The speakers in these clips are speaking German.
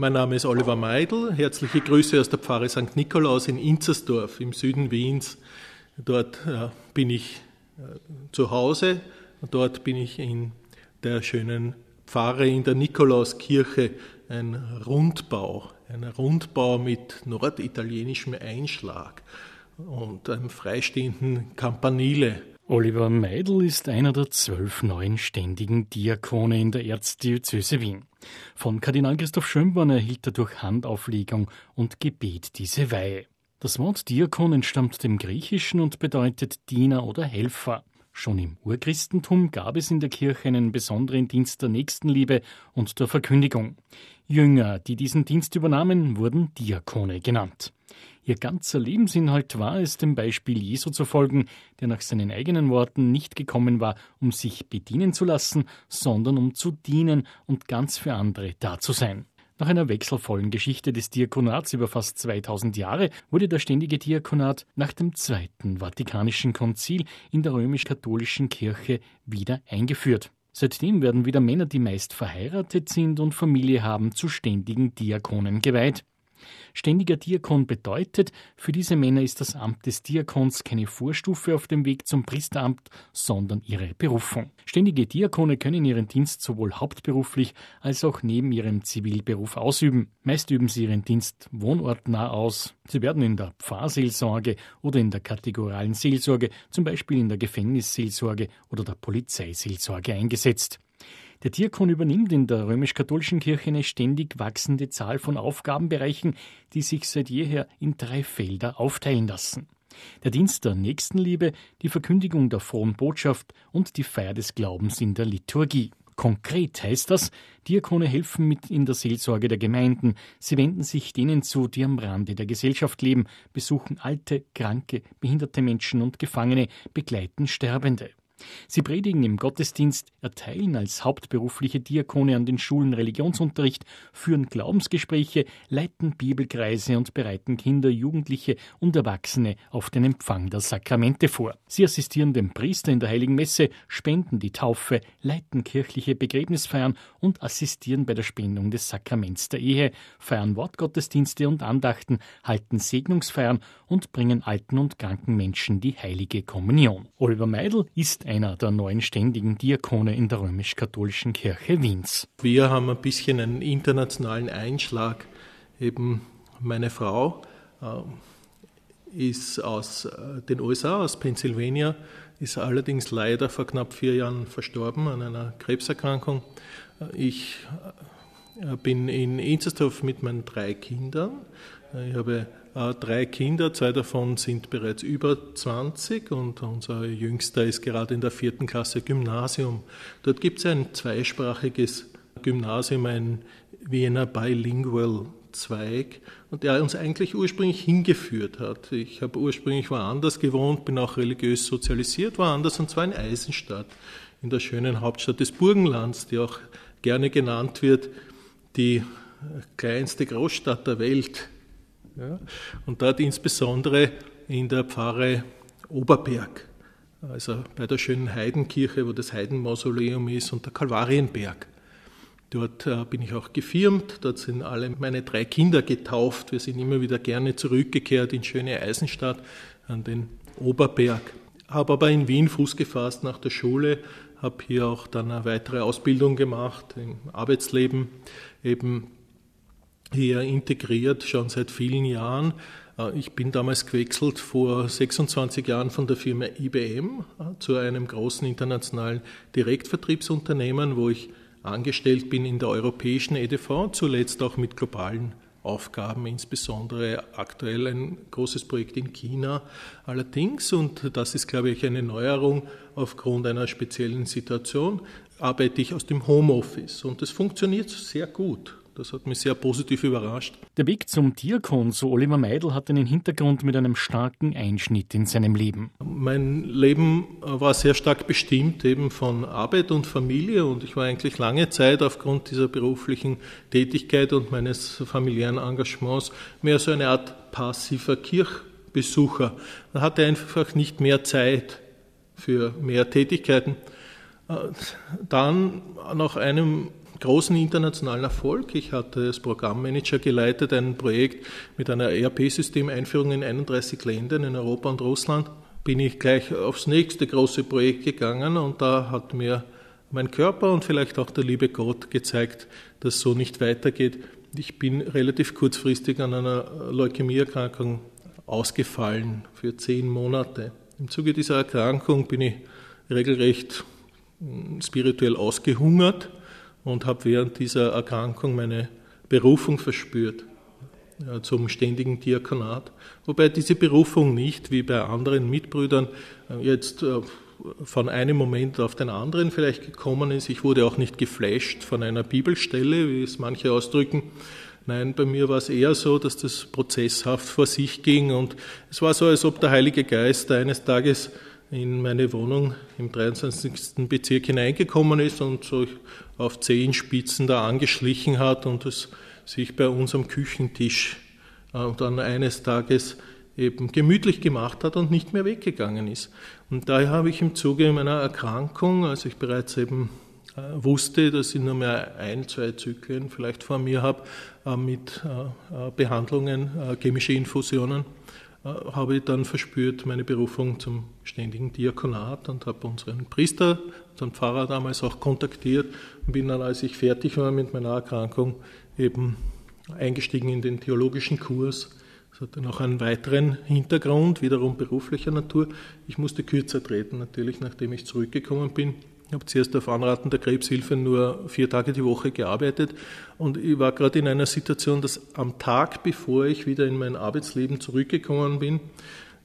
Mein Name ist Oliver Meidl. Herzliche Grüße aus der Pfarre St. Nikolaus in Inzersdorf im Süden Wiens. Dort äh, bin ich äh, zu Hause. Dort bin ich in der schönen Pfarre in der Nikolauskirche, ein Rundbau, ein Rundbau mit norditalienischem Einschlag und einem freistehenden Campanile. Oliver Meidl ist einer der zwölf neuen ständigen Diakone in der Erzdiözese Wien. Von Kardinal Christoph Schönborn erhielt er durch Handauflegung und Gebet diese Weihe. Das Wort Diakon entstammt dem Griechischen und bedeutet Diener oder Helfer. Schon im Urchristentum gab es in der Kirche einen besonderen Dienst der Nächstenliebe und der Verkündigung. Jünger, die diesen Dienst übernahmen, wurden Diakone genannt. Ihr ganzer Lebensinhalt war es, dem Beispiel Jesu zu folgen, der nach seinen eigenen Worten nicht gekommen war, um sich bedienen zu lassen, sondern um zu dienen und ganz für andere da zu sein. Nach einer wechselvollen Geschichte des Diakonats über fast 2000 Jahre wurde der ständige Diakonat nach dem Zweiten Vatikanischen Konzil in der römisch-katholischen Kirche wieder eingeführt. Seitdem werden wieder Männer, die meist verheiratet sind und Familie haben, zu ständigen Diakonen geweiht. Ständiger Diakon bedeutet, für diese Männer ist das Amt des Diakons keine Vorstufe auf dem Weg zum Priesteramt, sondern ihre Berufung. Ständige Diakone können ihren Dienst sowohl hauptberuflich als auch neben ihrem Zivilberuf ausüben. Meist üben sie ihren Dienst wohnortnah aus. Sie werden in der Pfarrseelsorge oder in der kategoralen Seelsorge, zum Beispiel in der Gefängnisseelsorge oder der Polizeiseelsorge eingesetzt. Der Diakon übernimmt in der römisch-katholischen Kirche eine ständig wachsende Zahl von Aufgabenbereichen, die sich seit jeher in drei Felder aufteilen lassen. Der Dienst der Nächstenliebe, die Verkündigung der frohen Botschaft und die Feier des Glaubens in der Liturgie. Konkret heißt das, Diakone helfen mit in der Seelsorge der Gemeinden. Sie wenden sich denen zu, die am Rande der Gesellschaft leben, besuchen alte, kranke, behinderte Menschen und Gefangene, begleiten Sterbende. Sie predigen im Gottesdienst, erteilen als hauptberufliche Diakone an den Schulen Religionsunterricht, führen Glaubensgespräche, leiten Bibelkreise und bereiten Kinder, Jugendliche und Erwachsene auf den Empfang der Sakramente vor. Sie assistieren dem Priester in der Heiligen Messe, spenden die Taufe, leiten kirchliche Begräbnisfeiern und assistieren bei der Spendung des Sakraments der Ehe, feiern Wortgottesdienste und Andachten, halten Segnungsfeiern und bringen alten und kranken Menschen die heilige Kommunion. Oliver Meidl ist einer der neuen ständigen Diakone in der römisch-katholischen Kirche Wiens. Wir haben ein bisschen einen internationalen Einschlag. Eben meine Frau äh, ist aus äh, den USA, aus Pennsylvania, ist allerdings leider vor knapp vier Jahren verstorben an einer Krebserkrankung. Äh, ich äh, bin in Inzersdorf mit meinen drei Kindern. Ich habe drei Kinder, zwei davon sind bereits über 20 und unser jüngster ist gerade in der vierten Klasse Gymnasium. Dort gibt es ein zweisprachiges Gymnasium, ein Wiener Bilingual Zweig und der uns eigentlich ursprünglich hingeführt hat. Ich habe ursprünglich woanders gewohnt, bin auch religiös sozialisiert woanders und zwar in Eisenstadt, in der schönen Hauptstadt des Burgenlands, die auch gerne genannt wird, die kleinste Großstadt der Welt. Ja? Und dort insbesondere in der Pfarre Oberberg, also bei der schönen Heidenkirche, wo das Heidenmausoleum ist, und der Kalvarienberg. Dort äh, bin ich auch gefirmt, dort sind alle meine drei Kinder getauft. Wir sind immer wieder gerne zurückgekehrt in schöne Eisenstadt an den Oberberg. Habe aber in Wien Fuß gefasst nach der Schule, habe hier auch dann eine weitere Ausbildung gemacht im Arbeitsleben, eben hier integriert, schon seit vielen Jahren. Äh, ich bin damals gewechselt vor 26 Jahren von der Firma IBM äh, zu einem großen internationalen Direktvertriebsunternehmen, wo ich angestellt bin in der europäischen EDV, zuletzt auch mit globalen Aufgaben, insbesondere aktuell ein großes Projekt in China allerdings, und das ist, glaube ich, eine Neuerung aufgrund einer speziellen Situation, arbeite ich aus dem Homeoffice und das funktioniert sehr gut. Das hat mich sehr positiv überrascht. Der Weg zum Diakon, so Oliver Meidl, hat einen Hintergrund mit einem starken Einschnitt in seinem Leben. Mein Leben war sehr stark bestimmt eben von Arbeit und Familie und ich war eigentlich lange Zeit aufgrund dieser beruflichen Tätigkeit und meines familiären Engagements mehr so eine Art passiver Kirchbesucher. Man hatte einfach nicht mehr Zeit für mehr Tätigkeiten. Dann nach einem großen internationalen Erfolg. Ich hatte als Programmmanager geleitet ein Projekt mit einer ERP-Systemeinführung in 31 Ländern in Europa und Russland. Bin ich gleich aufs nächste große Projekt gegangen und da hat mir mein Körper und vielleicht auch der liebe Gott gezeigt, dass so nicht weitergeht. Ich bin relativ kurzfristig an einer Leukämieerkrankung ausgefallen für zehn Monate. Im Zuge dieser Erkrankung bin ich regelrecht hm, spirituell ausgehungert und habe während dieser Erkrankung meine Berufung verspürt ja, zum ständigen Diakonat. Wobei diese Berufung nicht, wie bei anderen Mitbrüdern, äh, jetzt äh, von einem Moment auf den anderen vielleicht gekommen ist. Ich wurde auch nicht geflasht von einer Bibelstelle, wie es manche ausdrücken. Nein, bei mir war es eher so, dass das prozesshaft vor sich ging und es war so, als ob der Heilige Geist eines Tages in meine Wohnung im 23. Bezirk hineingekommen ist und so auf Zehenspitzen da angeschlichen hat und es sich bei uns am Küchentisch äh, dann eines Tages eben gemütlich gemacht hat und nicht mehr weggegangen ist. Und daher habe ich im Zuge meiner Erkrankung, als ich bereits eben äh, wusste, dass ich nur mehr ein, zwei Zyklen vielleicht vor mir habe, äh, mit Behandlungen, chemische Infusionen, habe ich dann verspürt meine Berufung zum ständigen Diakonat und habe unseren Priester, unseren Pfarrer damals auch kontaktiert und bin dann, als ich fertig war mit meiner Erkrankung, eben eingestiegen in den theologischen Kurs. Es hatte noch einen weiteren Hintergrund, wiederum beruflicher Natur. Ich musste kürzer treten, natürlich, nachdem ich zurückgekommen bin. Ich habe zuerst auf Anraten der Krebshilfe nur vier Tage die Woche gearbeitet und ich war gerade in einer Situation, dass am Tag, bevor ich wieder in mein Arbeitsleben zurückgekommen bin,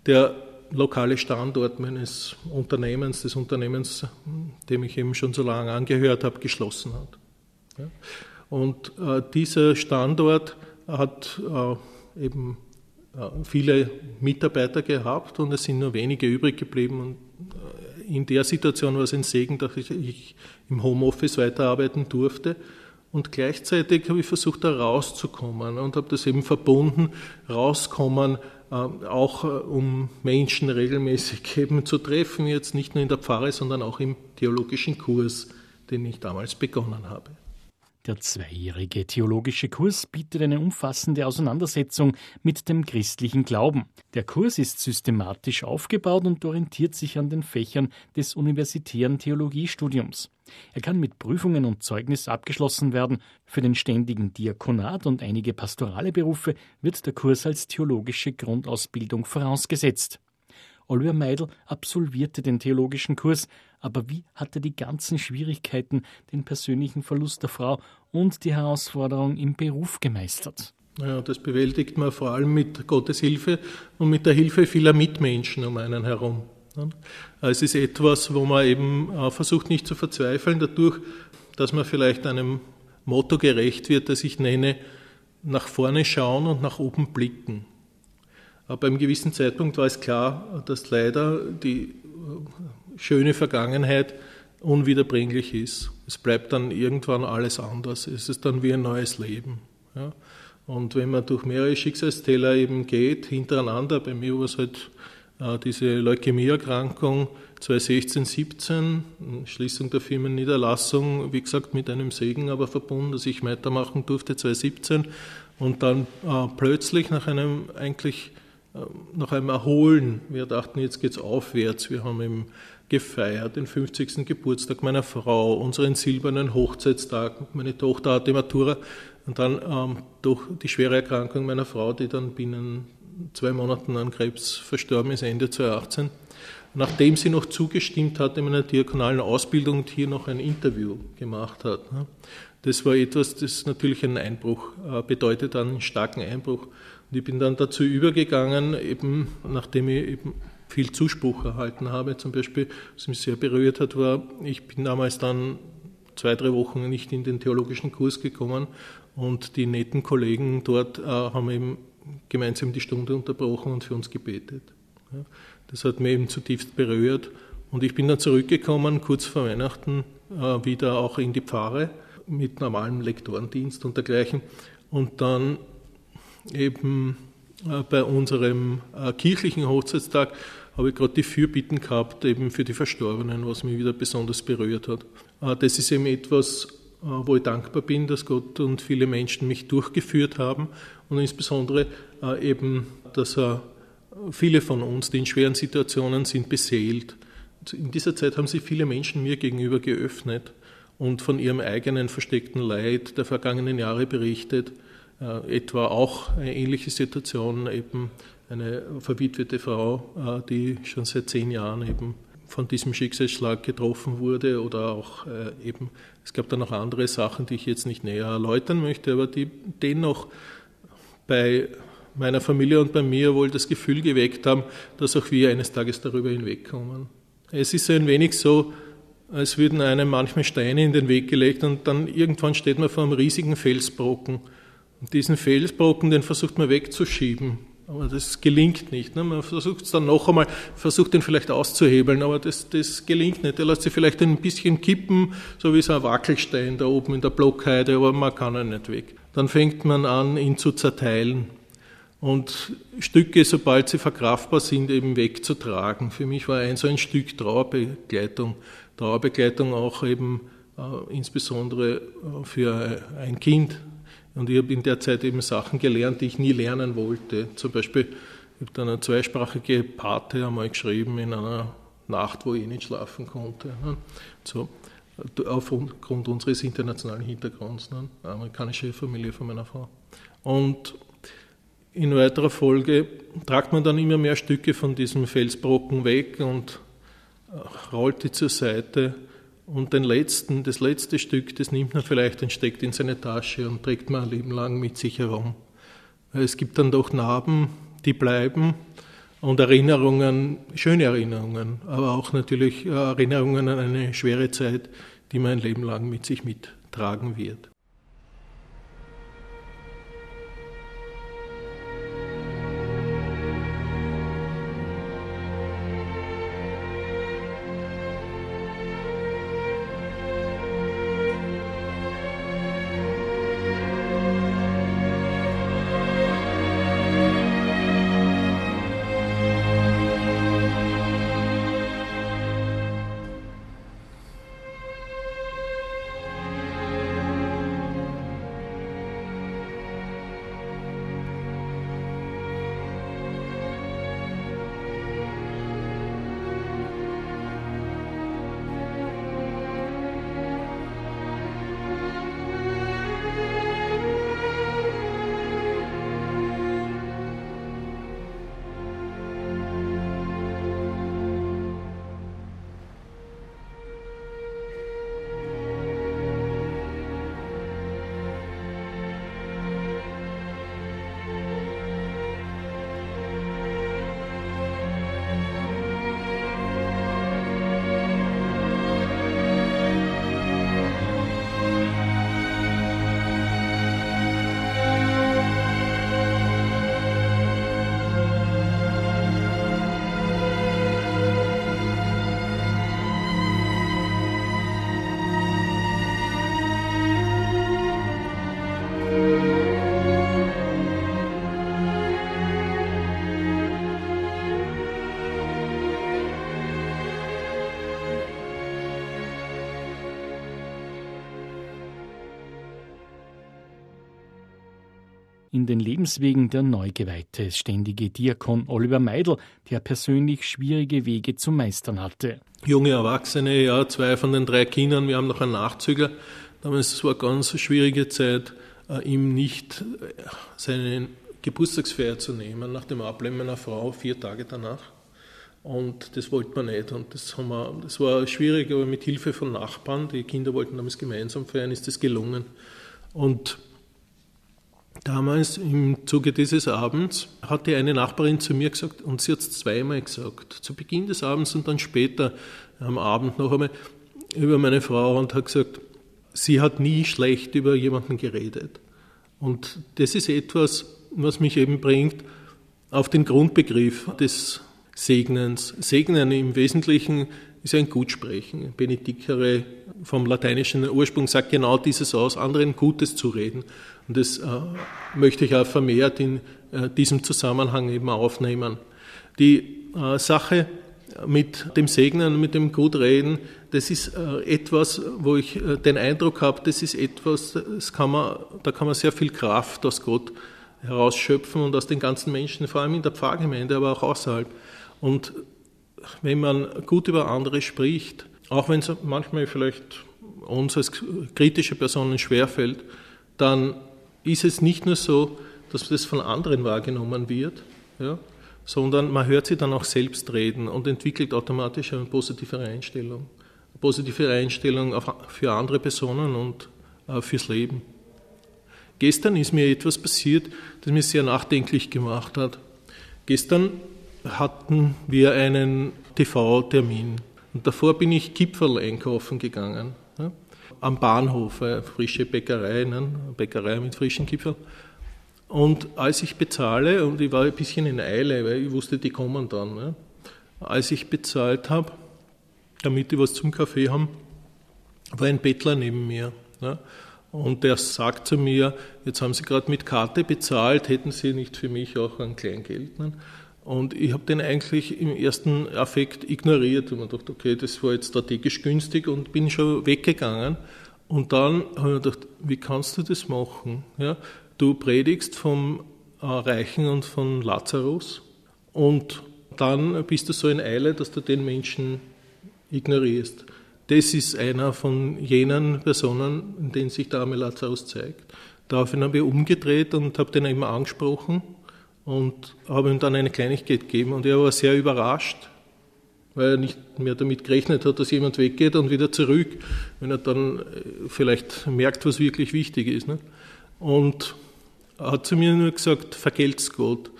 der lokale Standort meines Unternehmens, des Unternehmens, dem ich eben schon so lange angehört habe, geschlossen hat. Und äh, dieser Standort hat äh, eben äh, viele Mitarbeiter gehabt und es sind nur wenige übrig geblieben. Und in der Situation war es ein Segen, dass ich, ich im Homeoffice weiterarbeiten durfte. Und gleichzeitig habe ich versucht, da rauszukommen und habe das eben verbunden, rauskommen, äh, auch äh, um Menschen regelmäßig eben zu treffen, jetzt nicht nur in der Pfarre, sondern auch im theologischen Kurs, den ich damals begonnen habe. Der zweijährige theologische Kurs bietet eine umfassende Auseinandersetzung mit dem christlichen Glauben. Der Kurs ist systematisch aufgebaut und orientiert sich an den Fächern des universitären Theologiestudiums. Er kann mit Prüfungen und Zeugnis abgeschlossen werden. Für den ständigen Diakonat und einige pastorale Berufe wird der Kurs als theologische Grundausbildung vorausgesetzt. Oliver Meidel absolvierte den theologischen Kurs, aber wie hat er die ganzen Schwierigkeiten, den persönlichen Verlust der Frau und die Herausforderung im Beruf gemeistert? Ja, das bewältigt man vor allem mit Gottes Hilfe und mit der Hilfe vieler Mitmenschen um einen herum. Es ist etwas, wo man eben versucht, nicht zu verzweifeln, dadurch, dass man vielleicht einem Motto gerecht wird, das ich nenne, nach vorne schauen und nach oben blicken. Aber einem gewissen Zeitpunkt war es klar, dass leider die schöne Vergangenheit unwiederbringlich ist. Es bleibt dann irgendwann alles anders. Es ist dann wie ein neues Leben. Ja. Und wenn man durch mehrere Schicksalstäler eben geht, hintereinander, bei mir war es halt äh, diese Leukämieerkrankung 2016, 17, Schließung der Firmenniederlassung, wie gesagt, mit einem Segen aber verbunden, dass ich weitermachen durfte 2017 und dann äh, plötzlich nach einem eigentlich äh, nach einem Erholen, wir dachten, jetzt geht es aufwärts, wir haben im gefeiert, den 50. Geburtstag meiner Frau, unseren silbernen Hochzeitstag. Meine Tochter hatte Matura und dann ähm, durch die schwere Erkrankung meiner Frau, die dann binnen zwei Monaten an Krebs verstorben ist, Ende 2018. Nachdem sie noch zugestimmt hat in meiner diakonalen Ausbildung und hier noch ein Interview gemacht hat. Ne. Das war etwas, das natürlich einen Einbruch äh, bedeutet, einen starken Einbruch. Und ich bin dann dazu übergegangen, eben nachdem ich eben viel Zuspruch erhalten habe. Zum Beispiel, was mich sehr berührt hat, war, ich bin damals dann zwei, drei Wochen nicht in den theologischen Kurs gekommen und die netten Kollegen dort äh, haben eben gemeinsam die Stunde unterbrochen und für uns gebetet. Ja, das hat mir eben zutiefst berührt und ich bin dann zurückgekommen, kurz vor Weihnachten, äh, wieder auch in die Pfarre mit normalem Lektorendienst und dergleichen und dann eben äh, bei unserem äh, kirchlichen Hochzeitstag habe ich gerade die Fürbitten gehabt, eben für die Verstorbenen, was mich wieder besonders berührt hat. Äh, das ist eben etwas, wo ich dankbar bin, dass Gott und viele Menschen mich durchgeführt haben und insbesondere eben, dass viele von uns, die in schweren Situationen sind, beseelt. In dieser Zeit haben sich viele Menschen mir gegenüber geöffnet und von ihrem eigenen versteckten Leid der vergangenen Jahre berichtet. Äh, etwa auch eine ähnliche Situation, eben eine verwitwete Frau, äh, die schon seit zehn Jahren eben von diesem Schicksalsschlag getroffen wurde oder auch äh, eben, es gab da noch andere Sachen, die ich jetzt nicht näher erläutern möchte, aber die dennoch bei meiner Familie und bei mir wohl das Gefühl geweckt haben, dass auch wir eines Tages darüber hinwegkommen. Es ist ein wenig so, als würden einem manchmal Steine in den Weg gelegt und dann irgendwann steht man vor einem riesigen Felsbrocken. Und diesen Felsbrocken, den versucht man wegzuschieben. Aber das gelingt nicht. Ne? Man versucht es dann noch einmal, versucht den vielleicht auszuhebeln, aber das, das gelingt nicht. Der lässt sich vielleicht ein bisschen kippen, so wie so ein Wackelstein da oben in der Blockheide, aber man kann ihn nicht weg. Dann fängt man an, ihn zu zerteilen und Stücke, sobald sie verkraftbar sind, eben wegzutragen. Für mich war ein so ein Stück Trauerbegleitung. Trauerbegleitung auch eben äh, insbesondere äh, für ein Kind. Und ich habe in der Zeit eben Sachen gelernt, die ich nie lernen wollte. Zum Beispiel, ich habe dann eine zweisprachige Pate einmal geschrieben in einer Nacht, wo ich nicht schlafen konnte. Ne? So, aufgrund unseres internationalen Hintergrunds, ne? amerikanische Familie von meiner Frau. Und in weiterer Folge tragt man dann immer mehr Stücke von diesem Felsbrocken weg und äh, rollt die zur Seite. Und den letzten, das letzte Stück, das nimmt man vielleicht und steckt in seine Tasche und trägt man ein Leben lang mit sich herum. Es gibt dann doch Narben, die bleiben und Erinnerungen, schöne Erinnerungen, aber auch natürlich Erinnerungen an eine schwere Zeit, die man ein Leben lang mit sich mittragen wird. Den Lebenswegen der Neugeweihte, ständige Diakon Oliver Meidel, der persönlich schwierige Wege zu meistern hatte. Junge Erwachsene, ja, zwei von den drei Kindern, wir haben noch einen Nachzügler. Damals war eine ganz schwierige Zeit, äh, ihm nicht äh, seine Geburtstagsfeier zu nehmen, nach dem Ableben meiner Frau, vier Tage danach. Und das wollte man nicht. Und das, haben wir, das war schwierig, aber mit Hilfe von Nachbarn, die Kinder wollten damals gemeinsam feiern, ist das gelungen. Und Damals im Zuge dieses Abends hatte eine Nachbarin zu mir gesagt, und sie hat es zweimal gesagt, zu Beginn des Abends und dann später am Abend noch einmal über meine Frau und hat gesagt, sie hat nie schlecht über jemanden geredet. Und das ist etwas, was mich eben bringt auf den Grundbegriff des Segnens. Segnen im Wesentlichen ist ein Gutsprechen. Benedikere vom lateinischen Ursprung sagt genau dieses aus, anderen Gutes zu reden. Und das äh, möchte ich auch vermehrt in äh, diesem Zusammenhang eben aufnehmen. Die äh, Sache mit dem Segnen, mit dem Gutreden, das ist äh, etwas, wo ich äh, den Eindruck habe, das ist etwas, das kann man, da kann man sehr viel Kraft aus Gott herausschöpfen und aus den ganzen Menschen, vor allem in der Pfarrgemeinde, aber auch außerhalb. Und wenn man gut über andere spricht, auch wenn es manchmal vielleicht uns als kritische Personen schwerfällt, dann ist es nicht nur so, dass das von anderen wahrgenommen wird, ja, sondern man hört sie dann auch selbst reden und entwickelt automatisch eine positive Einstellung. Eine positive Einstellung für andere Personen und äh, fürs Leben. Gestern ist mir etwas passiert, das mich sehr nachdenklich gemacht hat. Gestern hatten wir einen TV-Termin und davor bin ich Kipferl einkaufen gegangen. Ja, am Bahnhof, eine frische Bäckerei, ne, Bäckerei mit frischen Kipferl. Und als ich bezahle, und ich war ein bisschen in Eile, weil ich wusste, die kommen dann, ja, als ich bezahlt habe, damit die was zum Kaffee haben, war ein Bettler neben mir. Ja, und der sagt zu mir, jetzt haben Sie gerade mit Karte bezahlt, hätten Sie nicht für mich auch ein Kleingeld? Ne? Und ich habe den eigentlich im ersten Affekt ignoriert und mir gedacht, okay, das war jetzt strategisch günstig und bin schon weggegangen. Und dann habe ich mir gedacht, wie kannst du das machen? Ja? Du predigst vom äh, Reichen und von Lazarus und dann bist du so in Eile, dass du den Menschen ignorierst. Das ist einer von jenen Personen, in denen sich der arme Lazarus zeigt. Daraufhin habe ich umgedreht und habe den eben angesprochen und habe ihm dann eine Kleinigkeit gegeben und er war sehr überrascht, weil er nicht mehr damit gerechnet hat, dass jemand weggeht und wieder zurück, wenn er dann äh, vielleicht merkt, was wirklich wichtig ist. Ne? Und er hat zu mir nur gesagt, vergelt's Gott.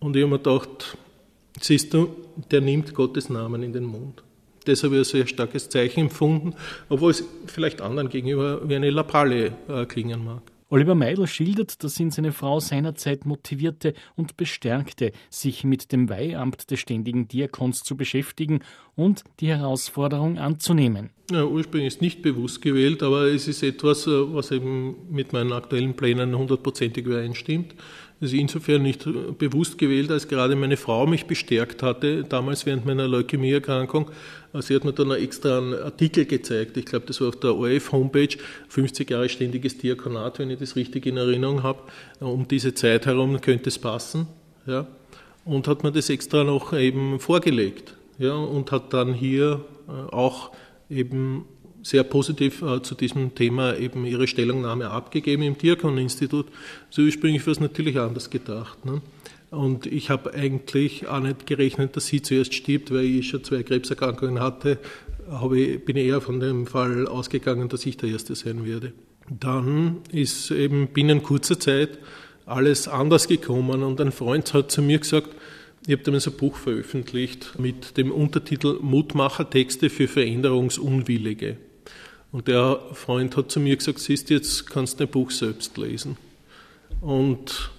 Und ich habe mir gedacht, siehst du, der nimmt Gottes Namen in den Mund. Das habe ich als sehr starkes Zeichen empfunden, obwohl es vielleicht anderen gegenüber wie eine Lappalie äh, klingen mag. Oliver Meidl schildert, dass ihn seine Frau seinerzeit motivierte und bestärkte, sich mit dem Weihamt des ständigen Diakons zu beschäftigen und die Herausforderung anzunehmen. Ja, ursprünglich ist nicht bewusst gewählt, aber es ist etwas, äh, was eben mit meinen aktuellen Plänen hundertprozentig übereinstimmt. Es ist insofern nicht bewusst gewählt, als gerade meine Frau mich bestärkt hatte, damals während meiner Leukämieerkrankung. Sie hat mir dann extra einen Artikel gezeigt. Ich glaube, das war auf der ORF-Homepage, 50 Jahre ständiges Diakonat, wenn ich das richtig in Erinnerung habe. Um diese Zeit herum könnte es passen. Ja. Und hat mir das extra noch eben vorgelegt. Ja, und hat dann hier äh, auch eben sehr positiv äh, zu diesem Thema eben ihre Stellungnahme abgegeben im Diakon-Institut. So ursprünglich war es natürlich anders gedacht. Ne? Und ich habe eigentlich auch nicht gerechnet, dass sie zuerst stirbt, weil ich schon zwei Krebserkrankungen hatte. Habe, bin eher von dem Fall ausgegangen, dass ich der Erste sein werde. Dann ist eben binnen kurzer Zeit alles anders gekommen und ein Freund hat zu mir gesagt, ich habe damals ein Buch veröffentlicht mit dem Untertitel Mutmachertexte für Veränderungsunwillige. Und der Freund hat zu mir gesagt, siehst jetzt kannst du ein Buch selbst lesen. Und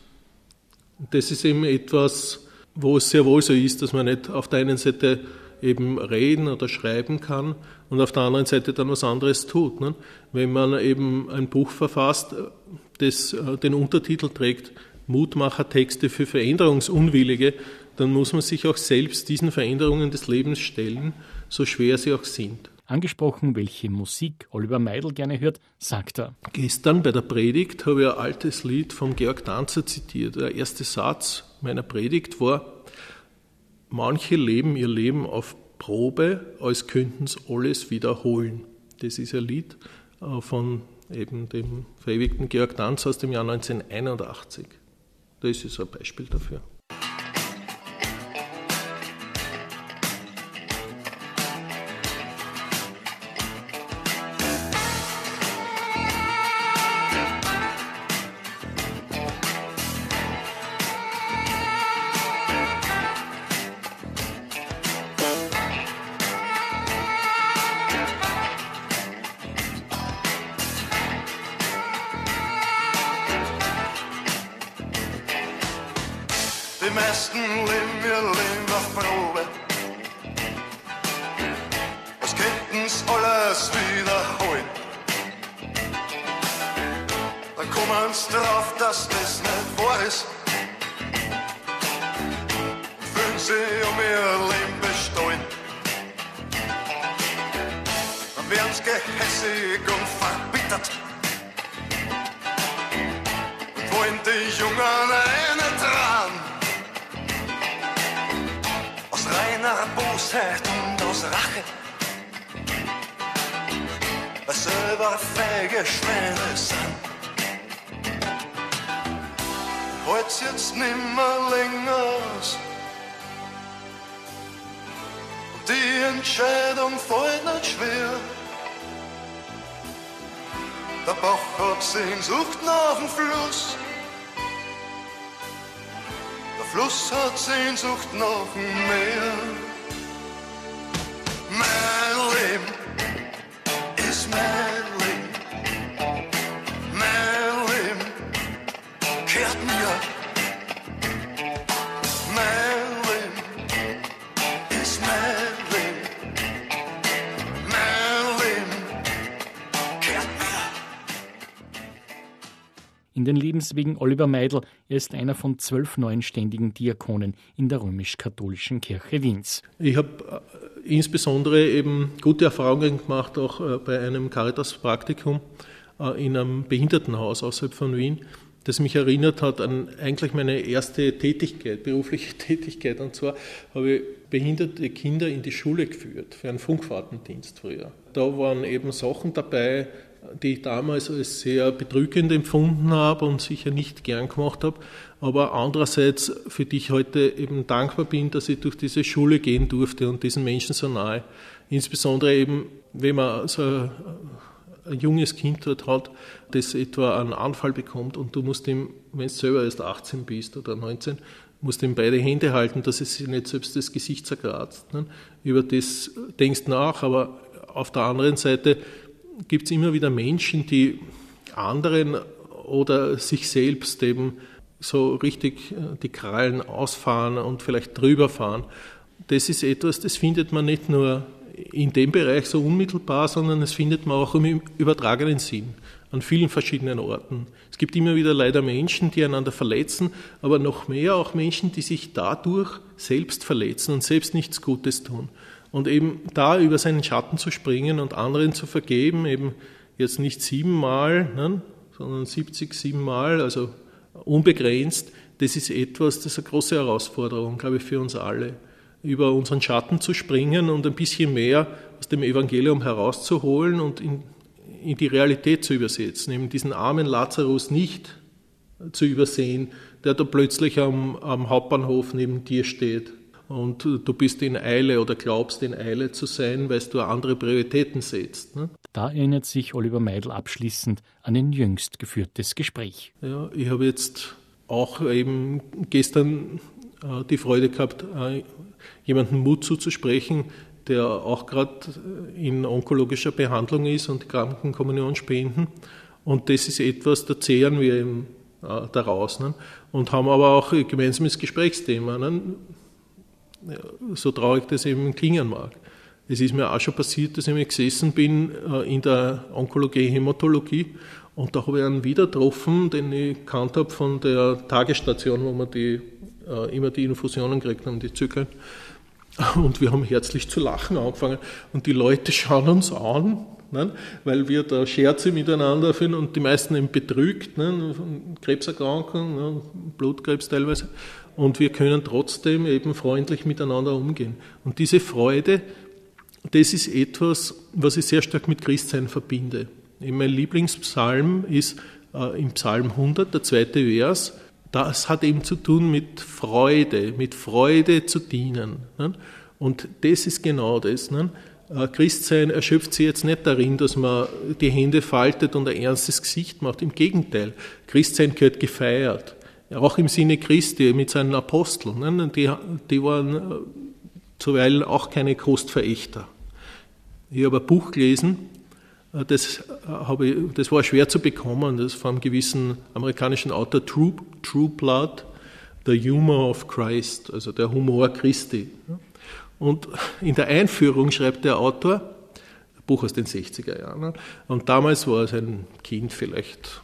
das ist eben etwas, wo es sehr wohl so ist, dass man nicht auf der einen Seite eben reden oder schreiben kann und auf der anderen Seite dann was anderes tut. Ne? Wenn man eben ein Buch verfasst, das äh, den Untertitel trägt, Mutmachertexte für Veränderungsunwillige, dann muss man sich auch selbst diesen Veränderungen des Lebens stellen, so schwer sie auch sind. Angesprochen, welche Musik Oliver Meidl gerne hört, sagt er. Gestern bei der Predigt habe ich ein altes Lied von Georg Danzer zitiert. Der erste Satz meiner Predigt war, manche leben ihr Leben auf Probe, als könnten es alles wiederholen. Das ist ein Lied äh, von eben dem verewigten Georg Danzer aus dem Jahr 1981. Das ist ein Beispiel dafür. Die De mesten lever lever broer. Og skridtens alle svider højt. Der kommer en straf, der slæsne vores. Følg sig om mere lem bestøjen. Og hvem skal have sig umverbittert? Hvor end de jungerne er. Aus Bosheit und aus Rache. Weil selber feige Schweine sind. Halt's jetzt nimmer länger aus. Die Entscheidung fällt nicht schwer. Der Bach hat Sehnsucht nach dem Fluss. Fluss hat Sehnsucht nach dem Meer. In den Lebenswegen Oliver Meidl, er ist einer von zwölf neunständigen Diakonen in der römisch-katholischen Kirche Wiens. Ich habe äh, insbesondere eben gute Erfahrungen gemacht, auch äh, bei einem Caritas-Praktikum äh, in einem Behindertenhaus außerhalb von Wien, das mich erinnert hat an eigentlich meine erste Tätigkeit, berufliche Tätigkeit. Und zwar habe ich behinderte Kinder in die Schule geführt für einen Funkfahrtendienst früher. Da waren eben Sachen dabei, die ich damals als sehr bedrückend empfunden habe und sicher nicht gern gemacht habe, aber andererseits für die ich heute eben dankbar bin, dass ich durch diese Schule gehen durfte und diesen Menschen so nahe. Insbesondere eben, wenn man so ein, ein junges Kind dort hat, das etwa einen Anfall bekommt und du musst ihm, wenn du selber erst 18 bist oder 19, musst ihm beide Hände halten, dass es sich nicht selbst das Gesicht zerkratzt. Ne? Über das denkst nach, aber auf der anderen Seite gibt es immer wieder Menschen, die anderen oder sich selbst eben so richtig äh, die Krallen ausfahren und vielleicht drüber fahren. Das ist etwas, das findet man nicht nur in dem Bereich so unmittelbar, sondern das findet man auch im übertragenen Sinn an vielen verschiedenen Orten. Es gibt immer wieder leider Menschen, die einander verletzen, aber noch mehr auch Menschen, die sich dadurch selbst verletzen und selbst nichts Gutes tun. Und eben da über seinen Schatten zu springen und anderen zu vergeben, eben jetzt nicht siebenmal, ne, sondern 70, siebenmal, also unbegrenzt, das ist etwas, das ist eine große Herausforderung, glaube ich, für uns alle. Über unseren Schatten zu springen und ein bisschen mehr aus dem Evangelium herauszuholen und in, in die Realität zu übersetzen, eben diesen armen Lazarus nicht zu übersehen, der da plötzlich am, am Hauptbahnhof neben dir steht und du bist in Eile oder glaubst in Eile zu sein, weil du andere Prioritäten setzt. Ne? Da erinnert sich Oliver Meidl abschließend an ein jüngst geführtes Gespräch. Ja, ich habe jetzt auch eben gestern äh, die Freude gehabt, äh, jemandem Mut zuzusprechen, der auch gerade in onkologischer Behandlung ist und Krankenkommunion spenden. Und das ist etwas, da zehren wir eben äh, daraus. Ne? Und haben aber auch ein gemeinsames Gesprächsthema. Ne? So traurig das eben klingen mag. Es ist mir auch schon passiert, dass ich gesessen bin äh, in der Onkologie, Hämatologie und da habe ich einen wieder getroffen, den ich kannt habe von der Tagesstation, wo wir die, äh, immer die Infusionen gekriegt haben, die Zyklen. Und wir haben herzlich zu lachen angefangen. Und die Leute schauen uns an, ne, weil wir da Scherze miteinander finden und die meisten eben betrügt, ne, Krebserkrankungen, ne, Blutkrebs teilweise und wir können trotzdem eben freundlich miteinander umgehen. Und diese Freude, das ist etwas, was ich sehr stark mit Christsein verbinde. Mein Lieblingspsalm ist äh, im Psalm 100, der zweite Vers. Das hat eben zu tun mit Freude, mit Freude zu dienen. Ne? Und das ist genau das. Ne? Äh, Christsein erschöpft sich jetzt nicht darin, dass man die Hände faltet und ein ernstes Gesicht macht. Im Gegenteil, Christsein gehört gefeiert auch im Sinne Christi mit seinen Aposteln. Ne? Die, die waren äh, zuweilen auch keine Kostverächter. Ich habe ein Buch gelesen, äh, das, äh, habe ich, das war schwer zu bekommen, das von einem gewissen amerikanischen Autor True, True Blood, The Humor of Christ, also der Humor Christi. Und in der Einführung schreibt der Autor, Buch aus den 60er Jahren, und damals war es ein Kind vielleicht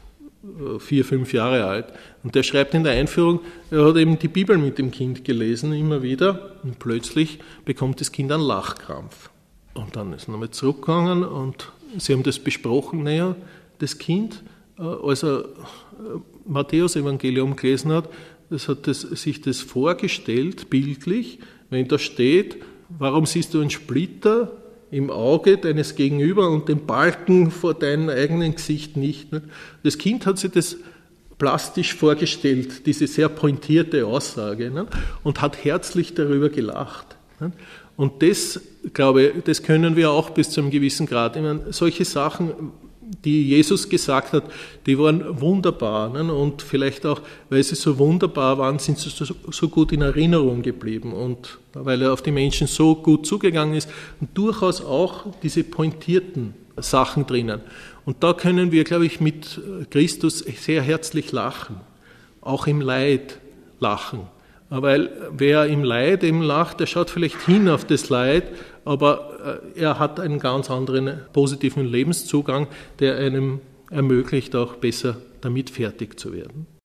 vier, fünf Jahre alt. Und der schreibt in der Einführung, er hat eben die Bibel mit dem Kind gelesen, immer wieder, und plötzlich bekommt das Kind einen Lachkrampf. Und dann ist er nochmal zurückgegangen und Sie haben das besprochen, naja, das Kind, äh, als er äh, Matthäus-Evangelium gelesen hat, das hat das, sich das vorgestellt, bildlich, wenn da steht, warum siehst du einen Splitter im Auge deines Gegenüber und den Balken vor deinem eigenen Gesicht nicht. Ne? Das Kind hat sich das plastisch vorgestellt, diese sehr pointierte Aussage, ne? und hat herzlich darüber gelacht. Ne? Und das, glaube ich, das können wir auch bis zu einem gewissen Grad. Ich meine, solche Sachen die Jesus gesagt hat, die waren wunderbar. Ne? Und vielleicht auch, weil sie so wunderbar waren, sind sie so, so, gut in Erinnerung geblieben. Und weil er auf die Menschen so gut zugegangen ist. Und durchaus auch diese pointierten Sachen drinnen. Und da können wir, glaube ich, mit Christus sehr herzlich lachen. Auch im Leid lachen. Weil wer im Leid eben lacht, der schaut vielleicht hin auf das Leid, aber äh, er hat einen ganz anderen positiven Lebenszugang, der einem ermöglicht, auch besser damit fertig zu werden.